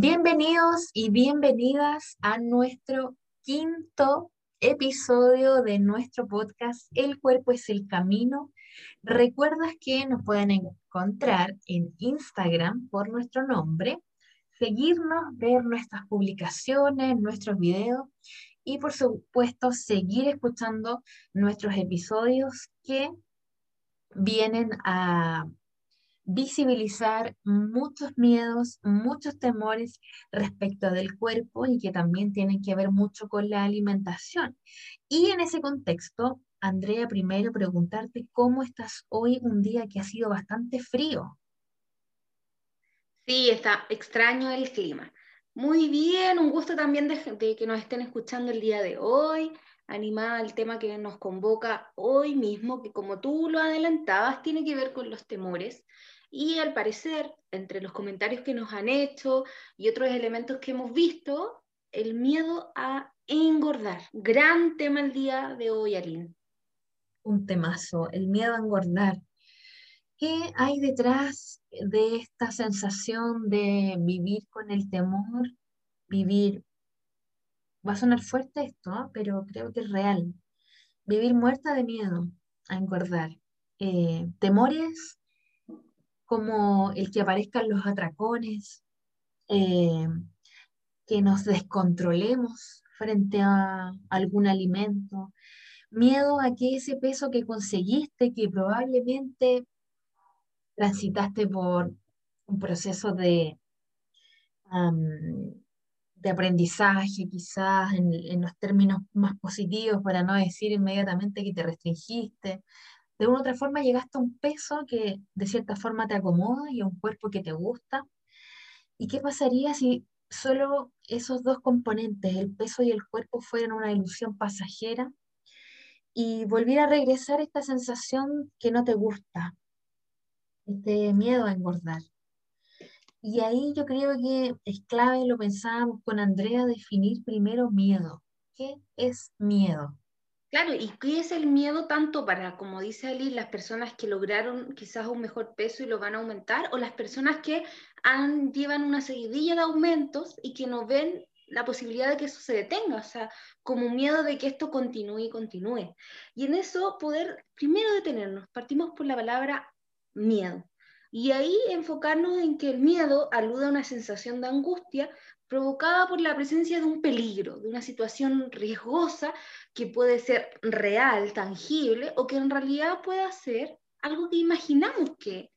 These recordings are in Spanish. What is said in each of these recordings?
Bienvenidos y bienvenidas a nuestro quinto episodio de nuestro podcast El cuerpo es el camino. Recuerdas que nos pueden encontrar en Instagram por nuestro nombre, seguirnos, ver nuestras publicaciones, nuestros videos y por supuesto seguir escuchando nuestros episodios que vienen a visibilizar muchos miedos, muchos temores respecto del cuerpo y que también tienen que ver mucho con la alimentación. Y en ese contexto, Andrea, primero preguntarte cómo estás hoy un día que ha sido bastante frío. Sí, está extraño el clima. Muy bien, un gusto también de, de que nos estén escuchando el día de hoy animada al tema que nos convoca hoy mismo, que como tú lo adelantabas, tiene que ver con los temores y al parecer, entre los comentarios que nos han hecho y otros elementos que hemos visto, el miedo a engordar. Gran tema el día de hoy, Aline. Un temazo, el miedo a engordar. ¿Qué hay detrás de esta sensación de vivir con el temor? Vivir, va a sonar fuerte esto, ¿ah? pero creo que es real. Vivir muerta de miedo a engordar. Eh, temores como el que aparezcan los atracones, eh, que nos descontrolemos frente a algún alimento, miedo a que ese peso que conseguiste, que probablemente transitaste por un proceso de, de aprendizaje, quizás en, en, los términos más positivos, para no decir inmediatamente que te restringiste, de una u otra forma llegaste a un peso que de cierta forma te acomoda y a un cuerpo que te gusta. ¿Y qué pasaría si solo esos dos componentes, el peso y el cuerpo, fueran una ilusión pasajera y volviera a regresar esta sensación que no te gusta, este miedo a engordar? Y ahí yo creo que es clave, lo pensábamos con Andrea, definir primero miedo. ¿Qué es miedo? Claro, ¿y qué es el miedo tanto para, como dice Ali, las personas que lograron quizás un mejor peso y lo van a aumentar, o las personas que han, llevan una seguidilla de aumentos y que no ven la posibilidad de que eso se detenga, o sea, como miedo de que esto continúe y continúe. Y en eso poder primero detenernos, partimos por la palabra miedo. Y ahí enfocarnos en que el miedo alude a una sensación de angustia provocada por la presencia de un peligro, de una situación riesgosa que puede ser real, tangible, o que en realidad pueda ser algo que imaginamos que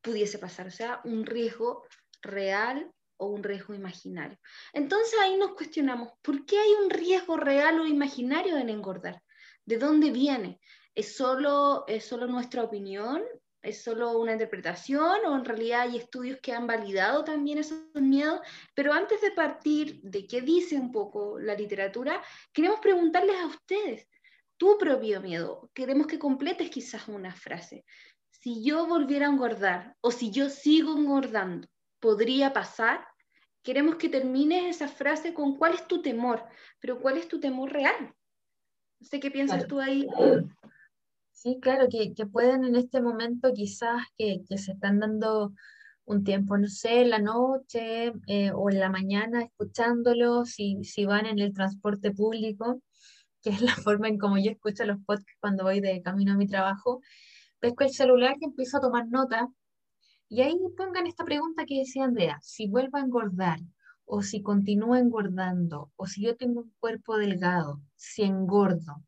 pudiese pasar, o sea, un riesgo real o un riesgo imaginario. Entonces ahí nos cuestionamos, ¿por qué hay un riesgo real o imaginario en engordar? ¿De dónde viene? ¿Es solo, es solo nuestra opinión? Es solo una interpretación o en realidad hay estudios que han validado también esos miedos. Pero antes de partir de qué dice un poco la literatura, queremos preguntarles a ustedes, tu propio miedo, queremos que completes quizás una frase. Si yo volviera a engordar o si yo sigo engordando, ¿podría pasar? Queremos que termines esa frase con cuál es tu temor, pero cuál es tu temor real. No sé qué piensas tú ahí. Sí, claro, que, pueden en este momento quizás que, se están dando un tiempo, no sé, en la noche eh, o en la mañana escuchándolo, si, si van en el transporte público, que es la forma en como yo escucho los podcasts cuando voy de camino a mi trabajo, pesco el celular que empiezo a tomar nota y ahí pongan esta pregunta que decía Andrea, si vuelvo a engordar o si continúo engordando o si yo tengo un cuerpo delgado, si engordo,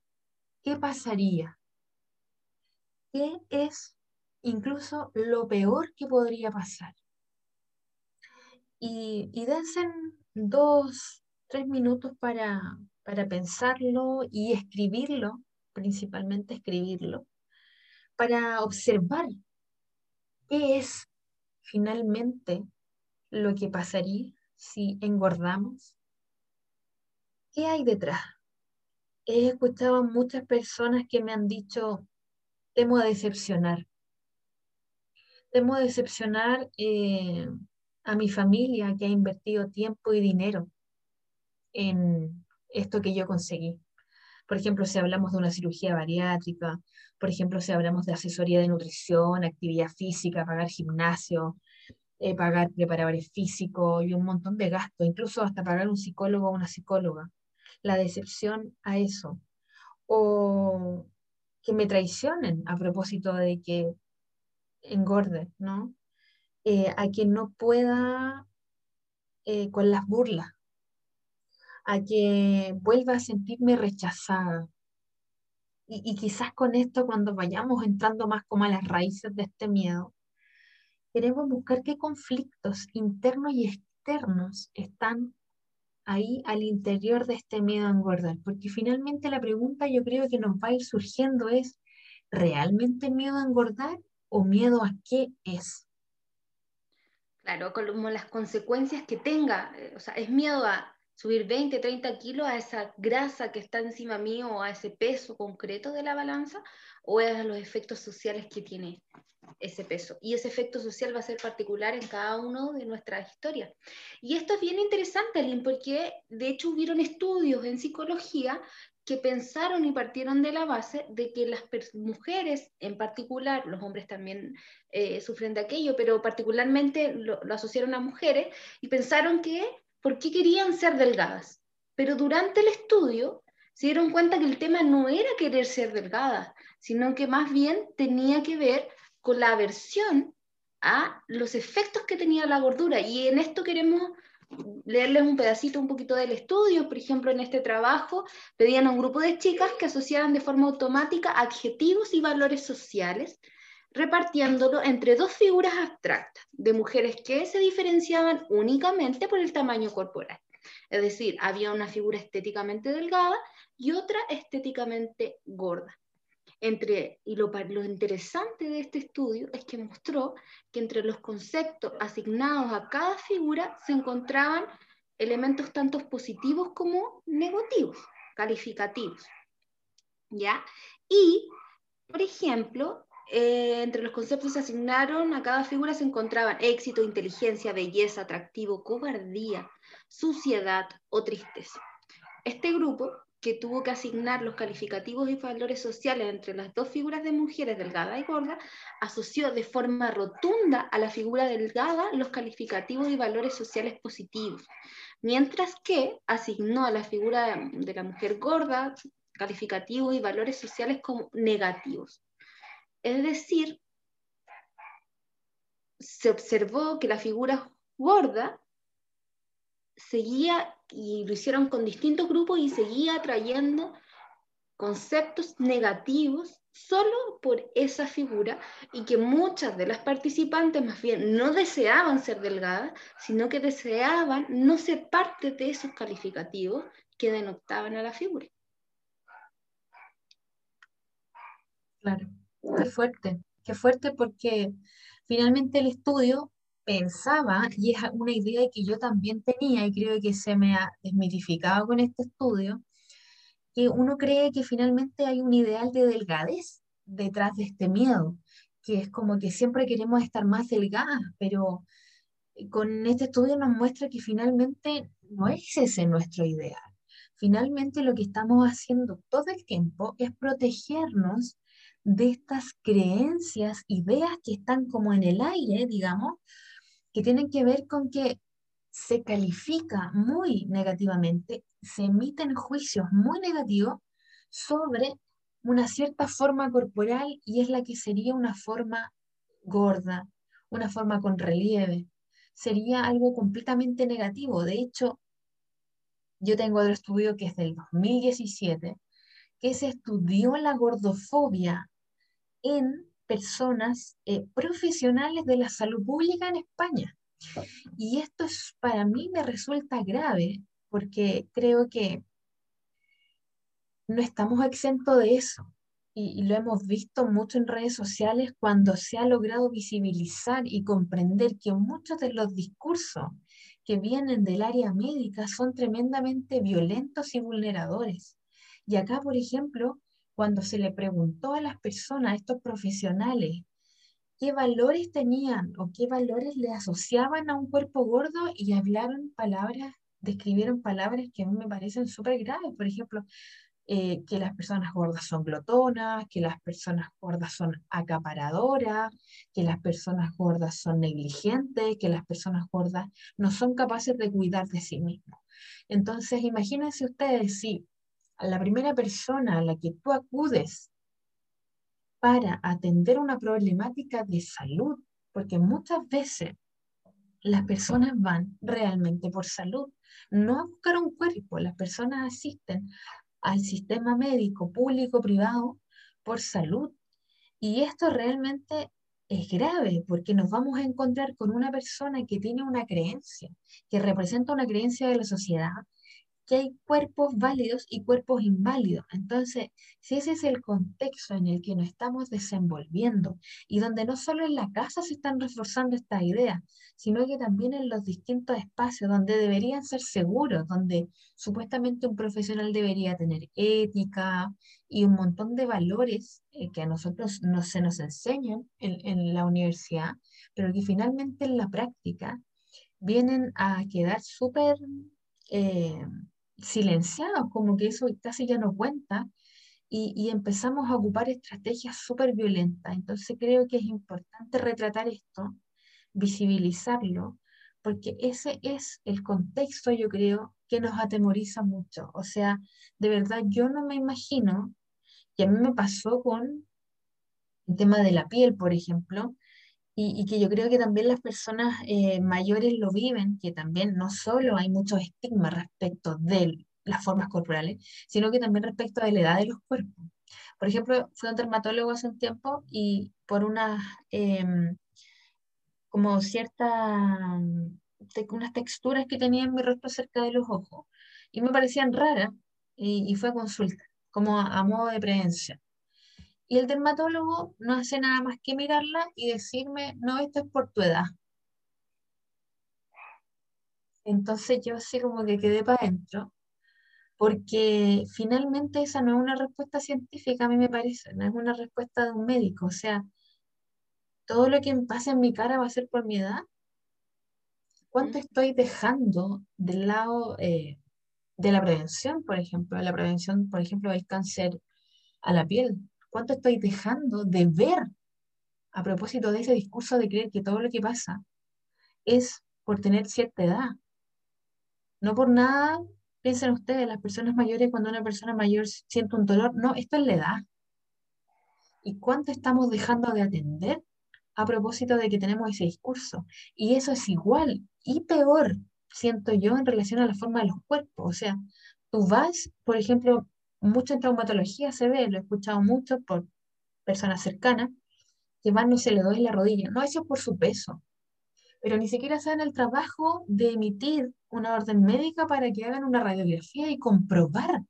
¿qué pasaría? Qué es incluso lo peor que podría pasar. Y, dense dos, tres minutos para, para pensarlo y escribirlo, principalmente escribirlo, para observar qué es finalmente lo que pasaría si engordamos? ¿Qué hay detrás? He escuchado a muchas personas que me han dicho, temo decepcionar. Temo decepcionar eh, a mi familia que ha invertido tiempo y dinero en esto que yo conseguí. Por ejemplo, si hablamos de una cirugía bariátrica, por ejemplo, si hablamos de asesoría de nutrición, actividad física, pagar gimnasio, eh, pagar preparadores físicos y un montón de gastos, incluso hasta pagar un psicólogo o una psicóloga. La decepción a eso. O que me traicionen a propósito de que engorde, ¿no? Eh, a que no pueda eh, con las burlas, a que vuelva a sentirme rechazada. Y, y, quizás con esto, cuando vayamos entrando más como a las raíces de este miedo, queremos buscar qué conflictos internos y externos están ahí al interior de este miedo a engordar, porque finalmente la pregunta yo creo que nos va a ir surgiendo es, ¿realmente miedo a engordar o miedo a qué es? Claro, como las consecuencias que tenga, eh, o sea, es miedo a subir 20, 30 kilos a esa grasa que está encima mío o a ese peso concreto de la balanza, o a los efectos sociales que tiene ese peso. Y ese efecto social va a ser particular en cada uno de nuestras historias. Y esto es bien interesante, Lynn, porque de hecho hubieron estudios en psicología que pensaron y partieron de la base de que las mujeres en particular, los hombres también eh, sufren de aquello, pero particularmente lo, lo asociaron a mujeres y pensaron que, ¿por qué querían ser delgadas? Pero durante el estudio se dieron cuenta que el tema no era querer ser delgadas, sino que más bien tenía que ver con la aversión a los efectos que tenía la gordura. Y en esto queremos leerles un pedacito, un poquito del estudio. Por ejemplo, en este trabajo pedían a un grupo de chicas que asociaran de forma automática adjetivos y valores sociales, repartiéndolo entre dos figuras abstractas de mujeres que se diferenciaban únicamente por el tamaño corporal. Es decir, había una figura estéticamente delgada y otra estéticamente gorda. Entre, y lo, lo, interesante de este estudio es que mostró que entre los conceptos asignados a cada figura se encontraban elementos tanto positivos como negativos, calificativos. ¿Ya? Y, por ejemplo, eh, entre los conceptos que se asignaron a cada figura se encontraban éxito, inteligencia, belleza, atractivo, cobardía, suciedad o tristeza. Este grupo que tuvo que asignar los calificativos y valores sociales entre las dos figuras de mujeres delgada y gorda, asoció de forma rotunda a la figura delgada los calificativos y valores sociales positivos, mientras que asignó a la figura de la mujer gorda calificativos y valores sociales como negativos. Es decir, se observó que la figura gorda seguía, y lo hicieron con distintos grupos, y seguía trayendo conceptos negativos solo por esa figura y que muchas de las participantes más bien no deseaban ser delgadas, sino que deseaban no ser parte de esos calificativos que denotaban a la figura. Claro, qué fuerte, qué fuerte porque finalmente el estudio pensaba, y es una idea que yo también tenía y creo que se me ha desmitificado con este estudio, que uno cree que finalmente hay un ideal de delgadez detrás de este miedo, que es como que siempre queremos estar más delgadas, pero con este estudio nos muestra que finalmente no es ese nuestro ideal. Finalmente lo que estamos haciendo todo el tiempo es protegernos de estas creencias, ideas que están como en el aire, digamos, que tienen que ver con que se califica muy negativamente, se emiten juicios muy negativos sobre una cierta forma corporal y es la que sería una forma gorda, una forma con relieve. Sería algo completamente negativo. De hecho, yo tengo otro estudio que es del 2017, que se estudió la gordofobia en personas eh, profesionales de la salud pública en España. Y esto es, para mí me resulta grave porque creo que no estamos exentos de eso. y, lo hemos visto mucho en redes sociales cuando se ha logrado visibilizar y comprender que muchos de los discursos que vienen del área médica son tremendamente violentos y vulneradores. Y acá, por ejemplo, cuando se le preguntó a las personas, a estos profesionales, qué valores tenían o qué valores le asociaban a un cuerpo gordo y hablaron palabras, describieron palabras que a mí me parecen súper graves. Por ejemplo, eh, que las personas gordas son glotonas, que las personas gordas son acaparadoras, que las personas gordas son negligentes, que las personas gordas no son capaces de cuidar de sí mismos. Entonces, imagínense ustedes si la primera persona a la que tú acudes para atender una problemática de salud, porque muchas veces las personas van realmente por salud, no a buscar un cuerpo, las personas asisten al sistema médico público privado por salud. Y esto realmente es grave porque nos vamos a encontrar con una persona que tiene una creencia, que representa una creencia de la sociedad, que hay cuerpos válidos y cuerpos inválidos. Entonces, si ese es el contexto en el que nos estamos desenvolviendo y donde no solo en la casa se están reforzando estas ideas, sino que también en los distintos espacios donde deberían ser seguros, donde supuestamente un profesional debería tener ética y un montón de valores eh, que a nosotros no se nos enseñan en, la universidad, pero que finalmente en la práctica vienen a quedar súper... Eh, silenciados, como que eso casi ya no cuenta, y, empezamos a ocupar estrategias súper violentas. Entonces creo que es importante retratar esto, visibilizarlo, porque ese es el contexto, yo creo, que nos atemoriza mucho. O sea, de verdad, yo no me imagino, y a mí me pasó con el tema de la piel, por ejemplo, y, que yo creo que también las personas eh, mayores lo viven, que también no solo hay muchos estigmas respecto de las formas corporales, sino que también respecto de la edad de los cuerpos. Por ejemplo, fui a un dermatólogo hace un tiempo y por unas, em, como ciertas, unas texturas que tenía en mi rostro cerca de los ojos, y me parecían raras, y, y fue a consulta, como a modo de prevención. Y el dermatólogo no hace nada más que mirarla y decirme, no, esto es por tu edad. Entonces yo así como que quedé para adentro, porque finalmente esa no es una respuesta científica, a mí me parece, no es una respuesta de un médico. O sea, todo lo que me pasa en mi cara va a ser por mi edad. ¿Cuánto estoy dejando del lado eh, de la prevención, por ejemplo, de la prevención, por ejemplo, del cáncer a la piel? ¿Cuánto estoy dejando de ver a propósito de ese discurso de creer que todo lo que pasa es por tener cierta edad? No por nada piensen ustedes, las personas mayores, cuando una persona mayor siente un dolor, no, esto es la edad. ¿Y cuánto estamos dejando de atender a propósito de que tenemos ese discurso? Y eso es igual y peor, siento yo, en relación a la forma de los cuerpos. O sea, tú vas, por ejemplo, mucho en traumatología se ve, lo he escuchado mucho por personas cercanas, que van, no se le duele la rodilla. No, eso es por su peso. Pero ni siquiera saben el trabajo de emitir una orden médica para que hagan una radiografía y comprobar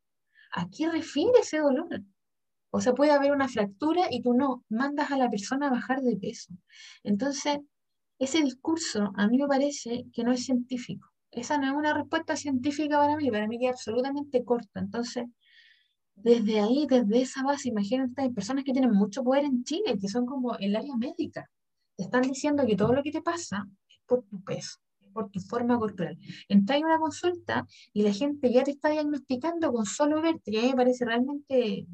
a qué refiere ese dolor. O sea, puede haber una fractura y tú no, mandas a la persona a bajar de peso. Entonces, ese discurso a mí me parece que no es científico. Esa no es una respuesta científica para mí, para mí es absolutamente corta. Entonces, desde ahí, desde esa base, imagínate, hay personas que tienen mucho poder en Chile, que son como el área médica. Te están diciendo que todo lo que te pasa es por tu peso, es por tu forma corporal. Entras en una consulta y la gente ya te está diagnosticando con solo verte, y a mí me parece realmente,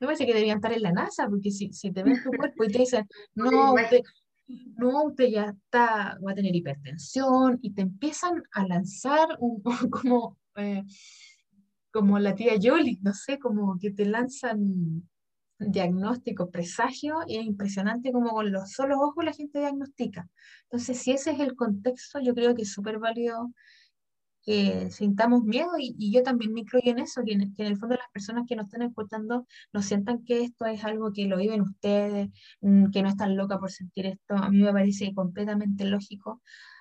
me parece que deberían estar en la NASA, porque si, si te ven tu cuerpo y te dicen, no, usted, no, usted ya está, va a tener hipertensión, y te empiezan a lanzar un, como... Eh, como la tía Yoli, no sé, como que te lanzan diagnóstico, presagio, y es impresionante como con los solos ojos la gente diagnostica. Entonces, si ese es el contexto, yo creo que es súper válido que sintamos miedo y, yo también me incluyo en eso, que en, el fondo las personas que nos están escuchando no sientan que esto es algo que lo viven ustedes, mm, que no están locas por sentir esto. A mí me parece completamente lógico.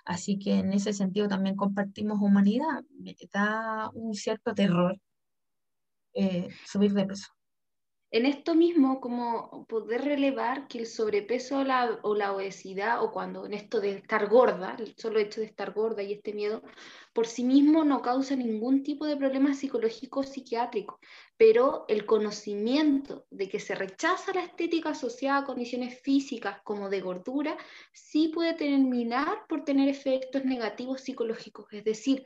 Así que en ese sentido también compartimos humanidad. Me da un cierto terror eh, subir de peso. En esto mismo, como poder relevar que el sobrepeso o la, obesidad, o cuando en esto de estar gorda, el solo hecho de estar gorda y este miedo, por sí mismo no causa ningún tipo de problema psicológico o psiquiátrico, pero el conocimiento de que se rechaza la estética asociada a condiciones físicas como de gordura, sí puede terminar por tener efectos negativos psicológicos, es decir,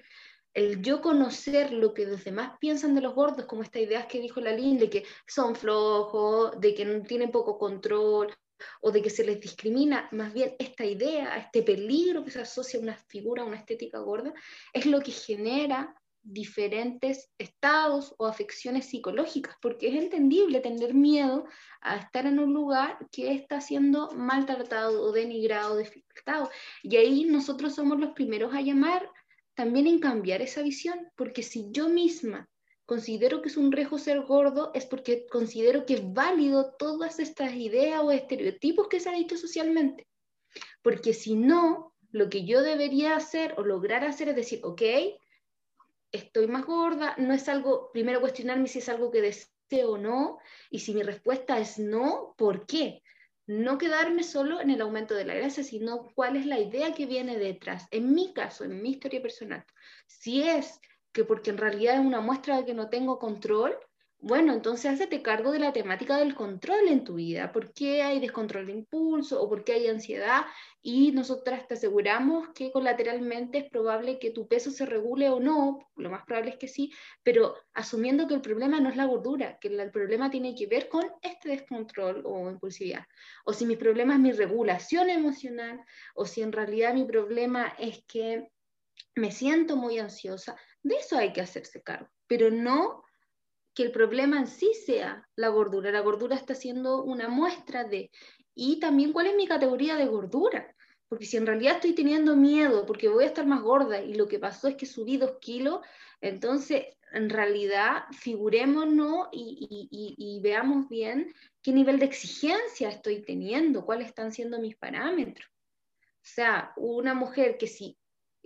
el yo conocer lo que los demás piensan de los gordos, como esta idea que dijo la Lynn, de que son flojos, de que no tienen poco control, o de que se les discrimina, más bien esta idea, este peligro que se asocia a una figura, a una estética gorda, es lo que genera diferentes estados o afecciones psicológicas, porque es entendible tener miedo a estar en un lugar que está siendo maltratado o denigrado, dificultado. Y ahí nosotros somos los primeros a llamar también en cambiar esa visión, porque si yo misma considero que es un riesgo ser gordo, es porque considero que es válido todas estas ideas o estereotipos que se han dicho socialmente. Porque si no, lo que yo debería hacer o lograr hacer es decir, ok, estoy más gorda, no es algo, primero cuestionarme si es algo que deseo o no, y si mi respuesta es no, ¿por qué? No quedarme solo en el aumento de la grasa, sino cuál es la idea que viene detrás. En mi caso, en mi historia personal, si es que porque en realidad es una muestra de que no tengo control, bueno, entonces hazte cargo de la temática del control en tu vida. ¿Por qué hay descontrol de impulso o por qué hay ansiedad? Y nosotras te aseguramos que colateralmente es probable que tu peso se regule o no, lo más probable es que sí, pero asumiendo que el problema no es la gordura, que el problema tiene que ver con este descontrol o impulsividad. O si mi problema es mi regulación emocional, o si en realidad mi problema es que me siento muy ansiosa, de eso hay que hacerse cargo, pero no que el problema en sí sea la gordura. La gordura está siendo una muestra de... Y también cuál es mi categoría de gordura. Porque si en realidad estoy teniendo miedo porque voy a estar más gorda y lo que pasó es que subí dos kilos, entonces en realidad figurémonos y, y, y, veamos bien qué nivel de exigencia estoy teniendo, cuáles están siendo mis parámetros. O sea, una mujer que si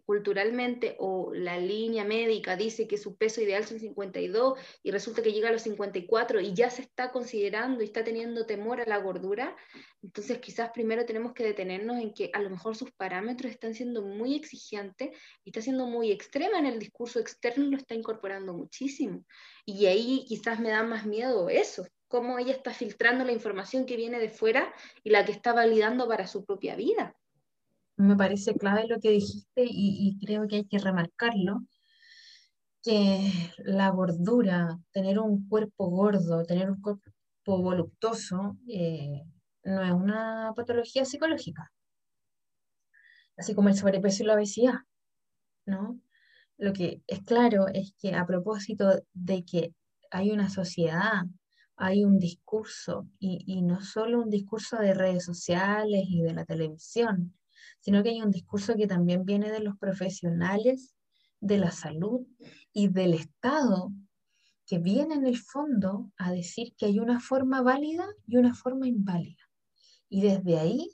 culturalmente o la línea médica dice que su peso ideal son 52 y resulta que llega a los 54 y ya se está considerando y está teniendo temor a la gordura, entonces quizás primero tenemos que detenernos en que a lo mejor sus parámetros están siendo muy exigentes y está siendo muy extrema en el discurso externo lo está incorporando muchísimo. Y ahí quizás me da más miedo eso, cómo ella está filtrando la información que viene de fuera y la que está validando para su propia vida me parece clave lo que dijiste y, creo que hay que remarcarlo, que la gordura, tener un cuerpo gordo, tener un cuerpo voluptuoso, eh, no es una patología psicológica, así como el sobrepeso y la obesidad, ¿no? Lo que es claro es que a propósito de que hay una sociedad, hay un discurso, y, y no solo un discurso de redes sociales y de la televisión, sino que hay un discurso que también viene de los profesionales de la salud y del Estado, que viene en el fondo a decir que hay una forma válida y una forma inválida. Y desde ahí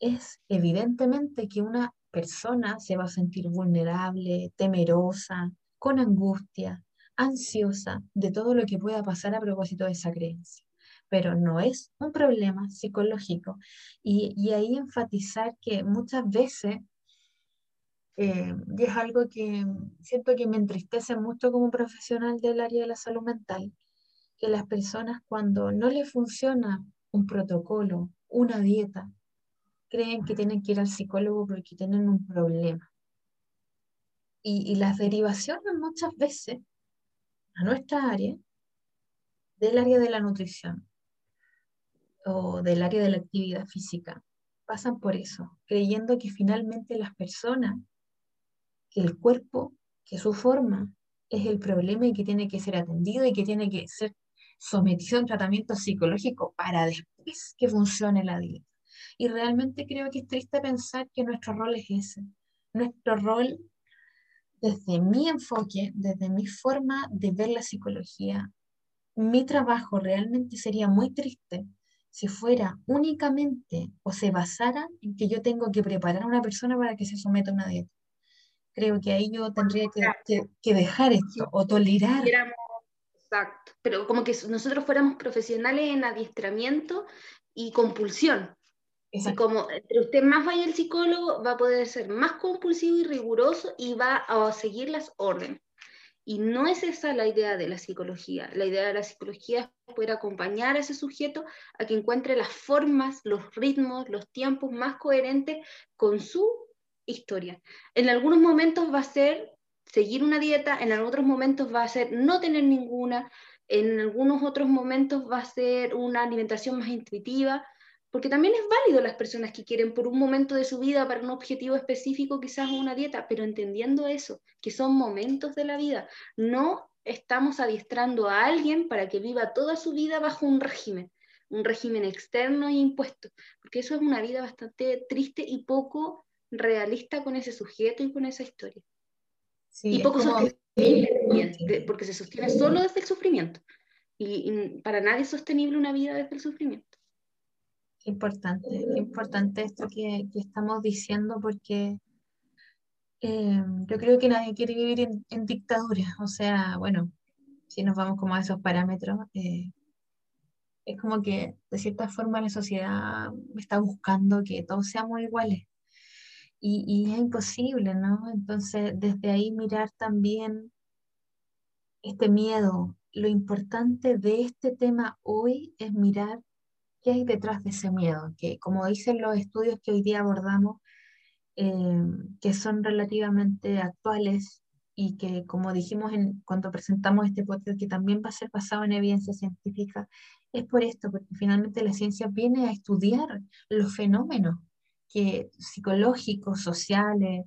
es evidentemente que una persona se va a sentir vulnerable, temerosa, con angustia, ansiosa de todo lo que pueda pasar a propósito de esa creencia pero no es un problema psicológico. Y, ahí enfatizar que muchas veces, eh, y es algo que siento que me entristece mucho como profesional del área de la salud mental, que las personas cuando no les funciona un protocolo, una dieta, creen que tienen que ir al psicólogo porque tienen un problema. Y, y las derivaciones muchas veces a nuestra área, del área de la nutrición, o del área de la actividad física pasan por eso, creyendo que finalmente las personas, que el cuerpo, que su forma es el problema y que tiene que ser atendido y que tiene que ser sometido a un tratamiento psicológico para después que funcione la dieta. Y realmente creo que es triste pensar que nuestro rol es ese. Nuestro rol, desde mi enfoque, desde mi forma de ver la psicología, mi trabajo realmente sería muy triste si fuera únicamente o se basara en que yo tengo que preparar a una persona para que se someta a una dieta. Creo que ahí yo tendría que, que, dejar esto o tolerar. Exacto, pero como que nosotros fuéramos profesionales en adiestramiento y compulsión. Y como entre usted más vaya el psicólogo, va a poder ser más compulsivo y riguroso y va a seguir las órdenes. Y no es esa la idea de la psicología. La idea de la psicología es poder acompañar a ese sujeto a que encuentre las formas, los ritmos, los tiempos más coherentes con su historia. En algunos momentos va a ser seguir una dieta, en otros momentos va a ser no tener ninguna, en algunos otros momentos va a ser una alimentación más intuitiva, porque también es válido las personas que quieren por un momento de su vida para un objetivo específico quizás una dieta, pero entendiendo eso, que son momentos de la vida, no estamos adiestrando a alguien para que viva toda su vida bajo un régimen, un régimen externo e impuesto, porque eso es una vida bastante triste y poco realista con ese sujeto y con esa historia. y poco sostenible porque se sostiene solo desde el sufrimiento. y para nadie es sostenible una vida desde el sufrimiento. Qué importante, qué importante esto que, que estamos diciendo porque eh, yo creo que nadie quiere vivir en, en, dictadura. O sea, bueno, si nos vamos como a esos parámetros, eh, es como que de cierta forma la sociedad está buscando que todos seamos iguales. Y, y es imposible, ¿no? Entonces, desde ahí mirar también este miedo. Lo importante de este tema hoy es mirar ¿Qué hay detrás de ese miedo? Que como dicen los estudios que hoy día abordamos, eh, que son relativamente actuales y que, como dijimos en, cuando presentamos este podcast, que también va a ser basado en evidencia científica, es por esto, porque finalmente la ciencia viene a estudiar los fenómenos que, psicológicos, sociales,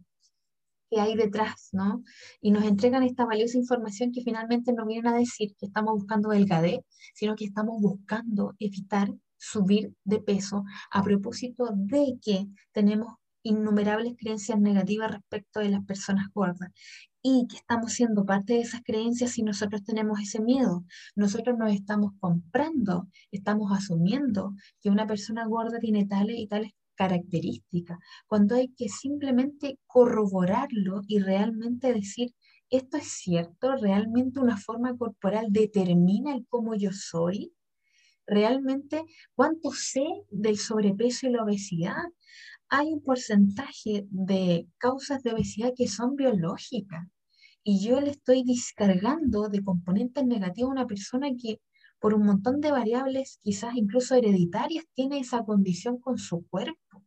que hay detrás, ¿no? Y nos entregan esta valiosa información que finalmente no vienen a decir que estamos buscando delgadez, sino que estamos buscando evitar subir de peso a propósito de que tenemos innumerables creencias negativas respecto de las personas gordas y que estamos siendo parte de esas creencias si nosotros tenemos ese miedo. Nosotros nos estamos comprando, estamos asumiendo que una persona gorda tiene tales y tales características, cuando hay que simplemente corroborarlo y realmente decir, esto es cierto, realmente una forma corporal determina el cómo yo soy, realmente cuánto sé del sobrepeso y la obesidad. Hay un porcentaje de causas de obesidad que son biológicas y yo le estoy descargando de componentes negativos a una persona que por un montón de variables, quizás incluso hereditarias, tiene esa condición con su cuerpo.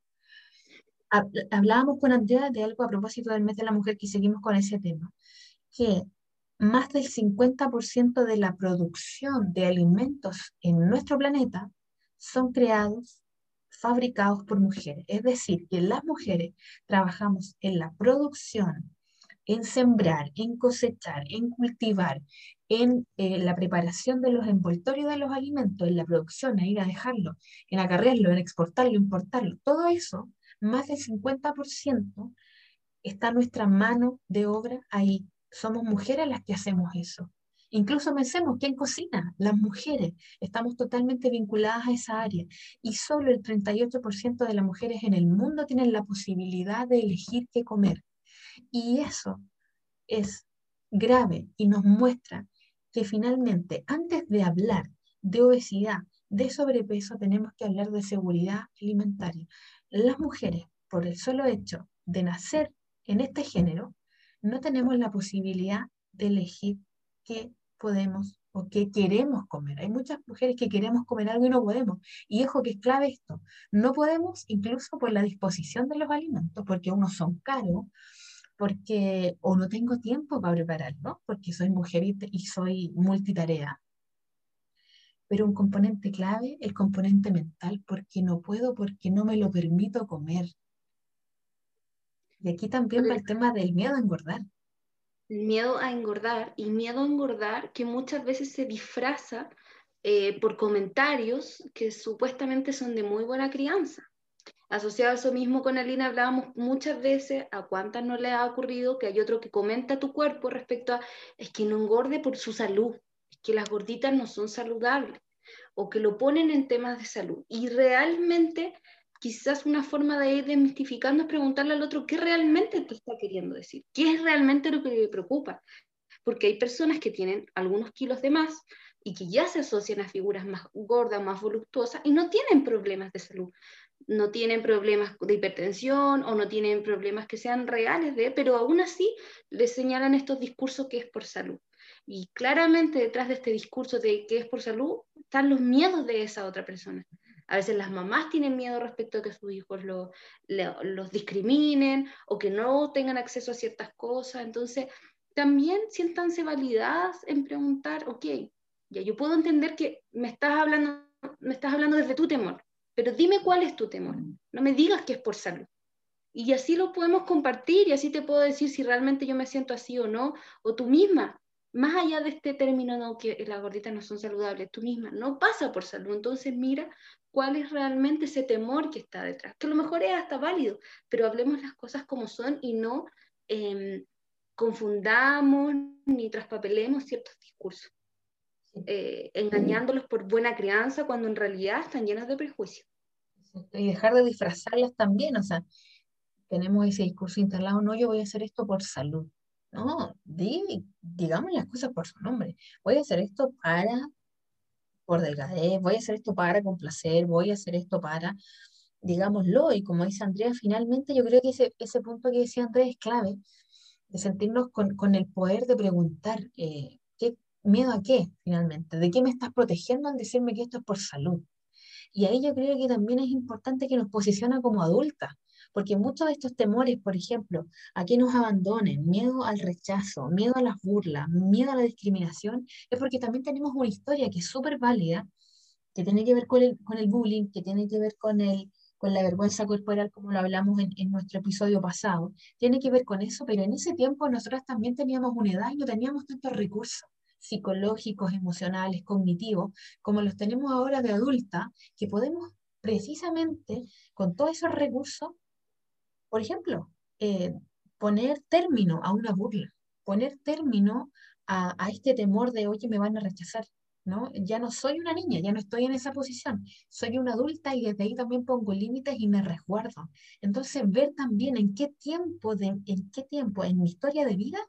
Hablábamos con Andrea de algo a propósito del mes de la mujer que seguimos con ese tema, que más del 50% de la producción de alimentos en nuestro planeta son creados, fabricados por mujeres. Es decir, que las mujeres trabajamos en la producción, en sembrar, en cosechar, en cultivar, en eh, la preparación de los envoltorios de los alimentos, en la producción, en ir a dejarlo, en acarrearlo, en exportarlo, importarlo. Todo eso, más del 50% está nuestra mano de obra ahí somos mujeres las que hacemos eso. Incluso pensemos, ¿quién cocina? Las mujeres. Estamos totalmente vinculadas a esa área. Y solo el 38% de las mujeres en el mundo tienen la posibilidad de elegir qué comer. Y eso es grave y nos muestra que finalmente, antes de hablar de obesidad, de sobrepeso, tenemos que hablar de seguridad alimentaria. Las mujeres, por el solo hecho de nacer en este género, no tenemos la posibilidad de elegir qué podemos o qué queremos comer. Hay muchas mujeres que queremos comer algo y no podemos. Y ojo que es clave esto. No podemos incluso por la disposición de los alimentos, porque unos son caros, porque o no tengo tiempo para prepararlo, porque soy mujer y, y soy multitarea. Pero un componente clave, el componente mental, porque no puedo, porque no me lo permito comer. Y aquí también va el tema del miedo a engordar. Miedo a engordar y miedo a engordar que muchas veces se disfraza eh, por comentarios que supuestamente son de muy buena crianza. Asociado a eso mismo con Alina, hablábamos muchas veces a cuántas no le ha ocurrido que hay otro que comenta tu cuerpo respecto a es que no engorde por su salud, es que las gorditas no son saludables, o que lo ponen en temas de salud. Y realmente quizás una forma de ir es preguntarle al otro qué realmente te está queriendo decir, qué es realmente lo que le preocupa. porque hay personas que tienen algunos kilos de más y que ya se asocian a figuras más gordas, más voluptuosas y no tienen problemas de salud. No tienen problemas de hipertensión o no tienen problemas que sean reales de, pero aún así les señalan estos discursos que es por salud. Y claramente detrás de este discurso de que es por salud están los miedos de esa otra persona. A veces las mamás tienen miedo respecto a que sus hijos los discriminen o que no tengan acceso a ciertas cosas. Entonces, también siéntanse validadas en preguntar, ok, ya yo puedo entender que me estás hablando, me estás hablando desde tu temor, pero dime cuál es tu temor. No me digas que es por salud. Y así lo podemos compartir y así te puedo decir si realmente yo me siento así o no, o tú misma, más allá de este término no, que las gorditas no son saludables, tú misma no pasa por salud. Entonces mira cuál es realmente ese temor que está detrás, que a lo mejor es hasta válido, pero hablemos las cosas como son y no em, confundamos ni traspapelemos ciertos discursos, eh, engañándolos por buena crianza cuando en realidad están llenos de prejuicios. Y dejar de disfrazarlas también, o sea, tenemos ese discurso instalado, no, yo voy a hacer esto por salud. No, digamos las cosas por su nombre. Voy a hacer esto para, por delgadez, voy a hacer esto para complacer, voy a hacer esto para, digámoslo, y como dice Andrea, finalmente yo creo que ese, ese punto que decía Andrea es clave, de sentirnos con, con el poder de preguntar, eh, ¿qué, ¿miedo a qué finalmente? ¿De qué me estás protegiendo al decirme que esto es por salud? Y ahí yo creo que también es importante que nos posiciona como adultas, porque muchos de estos temores, por ejemplo, a que nos abandonen, miedo al rechazo, miedo a las burlas, miedo a la discriminación, es porque también tenemos una historia que es súper válida, que tiene que ver con el, con el bullying, que tiene que ver con, el, con la vergüenza corporal, como lo hablamos en, en, nuestro episodio pasado, tiene que ver con eso, pero en ese tiempo nosotras también teníamos una edad y no teníamos tantos recursos psicológicos, emocionales, cognitivos, como los tenemos ahora de adulta, que podemos precisamente con todos esos recursos por ejemplo, eh, poner término a una burla, poner término a, este temor de, oye, me van a rechazar, ¿no? Ya no soy una niña, ya no estoy en esa posición, soy una adulta y desde ahí también pongo límites y me resguardo. Entonces, ver también en qué tiempo, de, en qué tiempo en mi historia de vida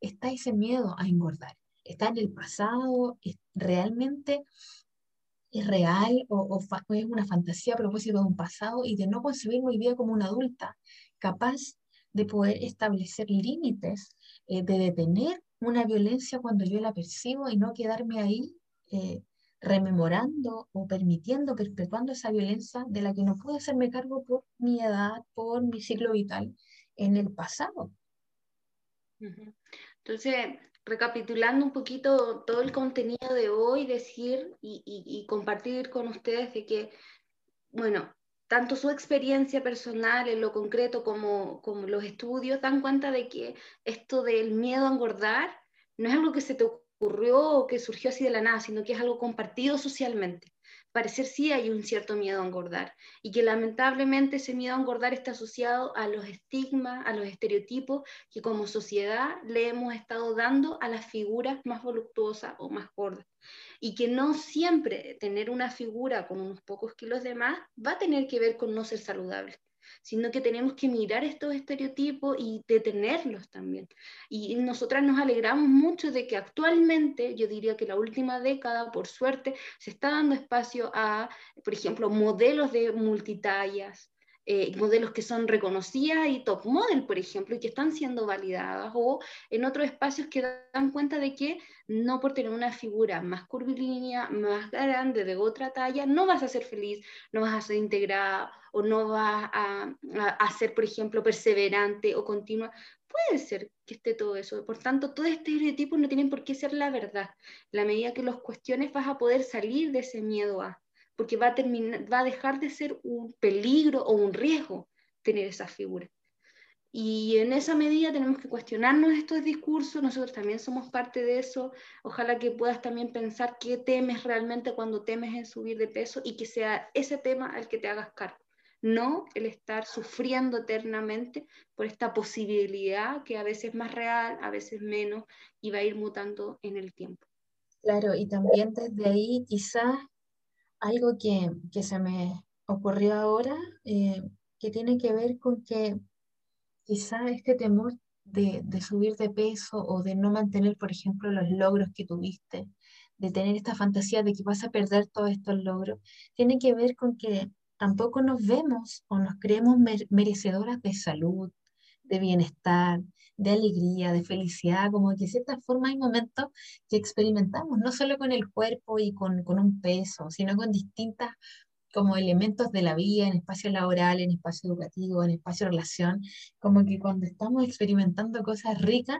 está ese miedo a engordar. Está en el pasado, realmente es real o, es una fantasía a propósito de un pasado y de no concebir mi vida como una adulta capaz de poder establecer límites, eh, de detener una violencia cuando yo la percibo y no quedarme ahí eh, rememorando o permitiendo, perpetuando esa violencia de la que no puedo hacerme cargo por mi edad, por mi ciclo vital en el pasado. Entonces, recapitulando un poquito todo el contenido de hoy, decir y, compartir con ustedes de que, bueno, tanto su experiencia personal en lo concreto como, como los estudios dan cuenta de que esto del miedo a engordar no es algo que se te ocurrió o que surgió así de la nada, sino que es algo compartido socialmente parecer sí hay un cierto miedo a engordar y que lamentablemente ese miedo a engordar está asociado a los estigmas, a los estereotipos que como sociedad le hemos estado dando a las figuras más voluptuosas o más gordas. Y que no siempre tener una figura con unos pocos kilos de más va a tener que ver con no ser saludable sino que tenemos que mirar estos estereotipos y detenerlos también. Y nosotras nos alegramos mucho de que actualmente, yo diría que la última década, por suerte, se está dando espacio a, por ejemplo, modelos de multitallas, eh, modelos que son reconocidas y top model, por ejemplo, y que están siendo validadas, o en otros espacios que dan cuenta de que no por tener una figura más curvilínea, más grande, de otra talla, no vas a ser feliz, no vas a ser integrada o no vas a, a, ser, por ejemplo, perseverante o continua. Puede ser que esté todo eso. Por tanto, todos estos estereotipos no tienen por qué ser la verdad. La medida que los cuestiones vas a poder salir de ese miedo a porque va a, terminar, va a dejar de ser un peligro o un riesgo tener esa figura. Y en esa medida tenemos que cuestionarnos estos discursos, nosotros también somos parte de eso. Ojalá que puedas también pensar qué temes realmente cuando temes en subir de peso y que sea ese tema al que te hagas cargo, no el estar sufriendo eternamente por esta posibilidad que a veces es más real, a veces menos y va a ir mutando en el tiempo. Claro, y también desde ahí quizás algo que, que se me ocurrió ahora, eh, que tiene que ver con que quizá este temor de, de subir de peso o de no mantener, por ejemplo, los logros que tuviste, de tener esta fantasía de que vas a perder todos estos logros, tiene que ver con que tampoco nos vemos o nos creemos merecedoras de salud, de bienestar, de alegría, de felicidad, como que de cierta forma hay momentos que experimentamos, no solo con el cuerpo y con, con un peso, sino con distintas como elementos de la vida, en espacio laboral, en espacio educativo, en espacio relación, como que cuando estamos experimentando cosas ricas,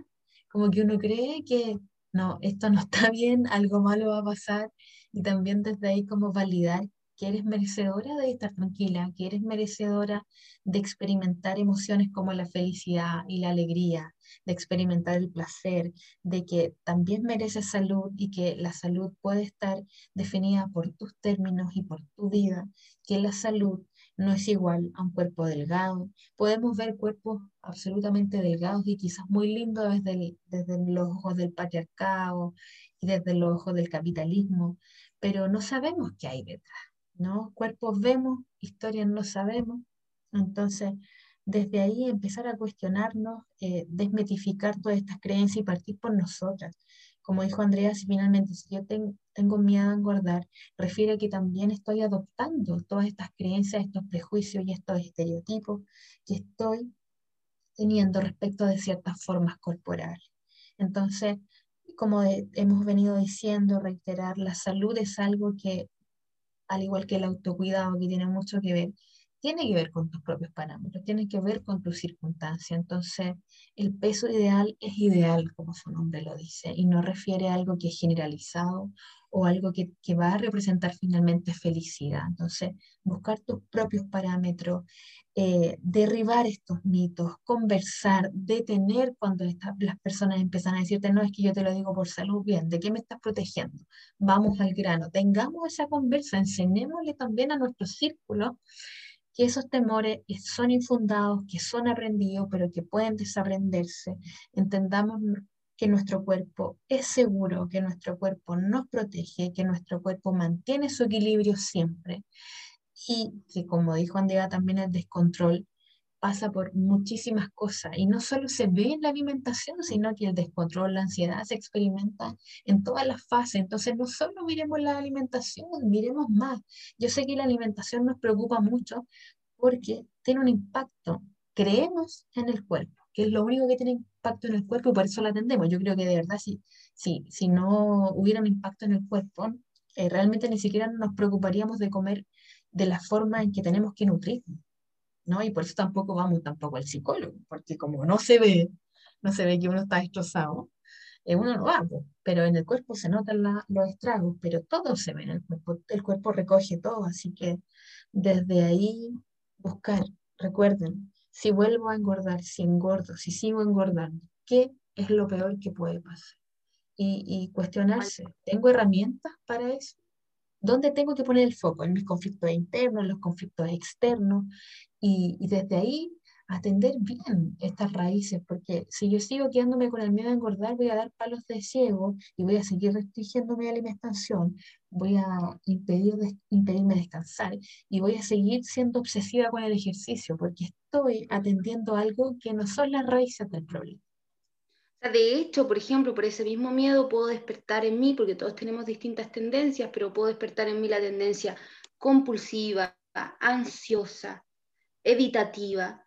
como que uno cree que no, esto no está bien, algo malo va a pasar, y también desde ahí como validar que eres merecedora de estar tranquila, que eres merecedora de experimentar emociones como la felicidad y la alegría, de experimentar el placer, de que también mereces salud y que la salud puede estar definida por tus términos y por tu vida, que la salud no es igual a un cuerpo delgado. Podemos ver cuerpos absolutamente delgados y quizás muy lindos desde, desde los ojos del patriarcado y desde los ojos del capitalismo, pero no sabemos qué hay detrás. ¿No? Cuerpos vemos, historias no sabemos. Entonces, desde ahí empezar a cuestionarnos, eh, desmetificar todas estas creencias y partir por nosotras. Como dijo Andrea, si finalmente si yo tengo miedo a engordar, refiere que también estoy adoptando todas estas creencias, estos prejuicios y estos estereotipos que estoy teniendo respecto de ciertas formas corporales. Entonces, como hemos venido diciendo, reiterar, la salud es algo que al igual que el autocuidado, que tiene mucho que ver, tiene que ver con tus propios parámetros, tiene que ver con tu circunstancia. Entonces, el peso ideal es ideal, como su nombre lo dice, y no refiere a algo que es generalizado o algo que, que va a representar finalmente felicidad. Entonces, buscar tus propios parámetros, eh, derribar estos mitos, conversar, detener cuando las personas empiezan a decirte, no, es que yo te lo digo por salud, bien, ¿de qué me estás protegiendo? Vamos al grano, tengamos esa conversa, enseñémosle también a nuestro círculo que esos temores son infundados, que son aprendidos, pero que pueden desaprenderse. Entendamos que nuestro cuerpo es seguro, que nuestro cuerpo nos protege, que nuestro cuerpo mantiene su equilibrio siempre y que como dijo Andrea también el descontrol pasa por muchísimas cosas y no solo se ve en la alimentación, sino que el descontrol, la ansiedad se experimenta en todas las fases. Entonces no solo miremos la alimentación, miremos más. Yo sé que la alimentación nos preocupa mucho porque tiene un impacto. Creemos en el cuerpo, que es lo único que tiene impacto en el cuerpo y por eso la atendemos. Yo creo que de verdad si, si, si no hubiera un impacto en el cuerpo, eh, realmente ni siquiera nos preocuparíamos de comer de la forma en que tenemos que nutrirnos, ¿no? Y por eso tampoco vamos tampoco al psicólogo, porque como no se ve, no se ve que uno está destrozado, eh, uno no va, pero en el cuerpo se notan los estragos, pero todo se ve en el cuerpo, el cuerpo recoge todo, así que desde ahí buscar, recuerden, si vuelvo a engordar, si engordo, si sigo engordando, ¿qué es lo peor que puede pasar? Y, y cuestionarse, ¿tengo herramientas para eso? ¿Dónde tengo que poner el foco? En mis conflictos internos, en los conflictos externos, y, desde ahí atender bien estas raíces, porque si yo sigo quedándome con el miedo a engordar, voy a dar palos de ciego y voy a seguir restringiendo mi alimentación, voy a impedir impedirme descansar y voy a seguir siendo obsesiva con el ejercicio, porque estoy atendiendo algo que no son las raíces del problema. De hecho, por ejemplo, por ese mismo miedo puedo despertar en mí, porque todos tenemos distintas tendencias, pero puedo despertar en mí la tendencia compulsiva, ansiosa, evitativa,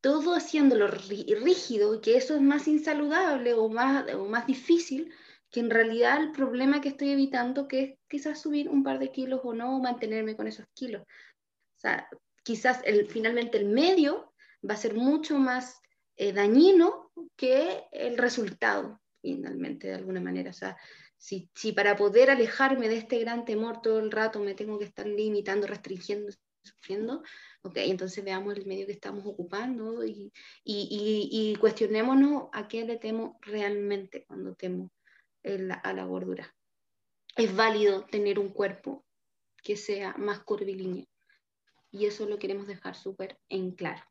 todo haciéndolo rígido, y que eso es más insaludable o más, o más difícil que en realidad el problema que estoy evitando, que es quizás subir un par de kilos o no, o mantenerme con esos kilos. O sea, quizás el, finalmente el medio va a ser mucho más eh, dañino que el resultado, finalmente, de alguna manera. O sea, si, si, para poder alejarme de este gran temor todo el rato me tengo que estar limitando, restringiendo, sufriendo, ok, entonces veamos el medio que estamos ocupando y, y, y, cuestionémonos a qué le temo realmente cuando temo a la gordura. Es válido tener un cuerpo que sea más curvilíneo y eso lo queremos dejar súper en claro.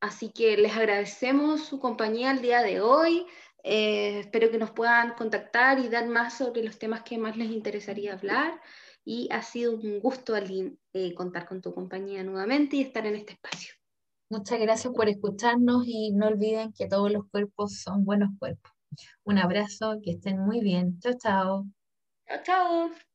Así que les agradecemos su compañía el día de hoy. Eh, espero que nos puedan contactar y dar más sobre los temas que más les interesaría hablar. Y ha sido un gusto, Aline, eh, contar con tu compañía nuevamente y estar en este espacio. Muchas gracias por escucharnos y no olviden que todos los cuerpos son buenos cuerpos. Un abrazo, que estén muy bien. Chao, chao. Chao, chao.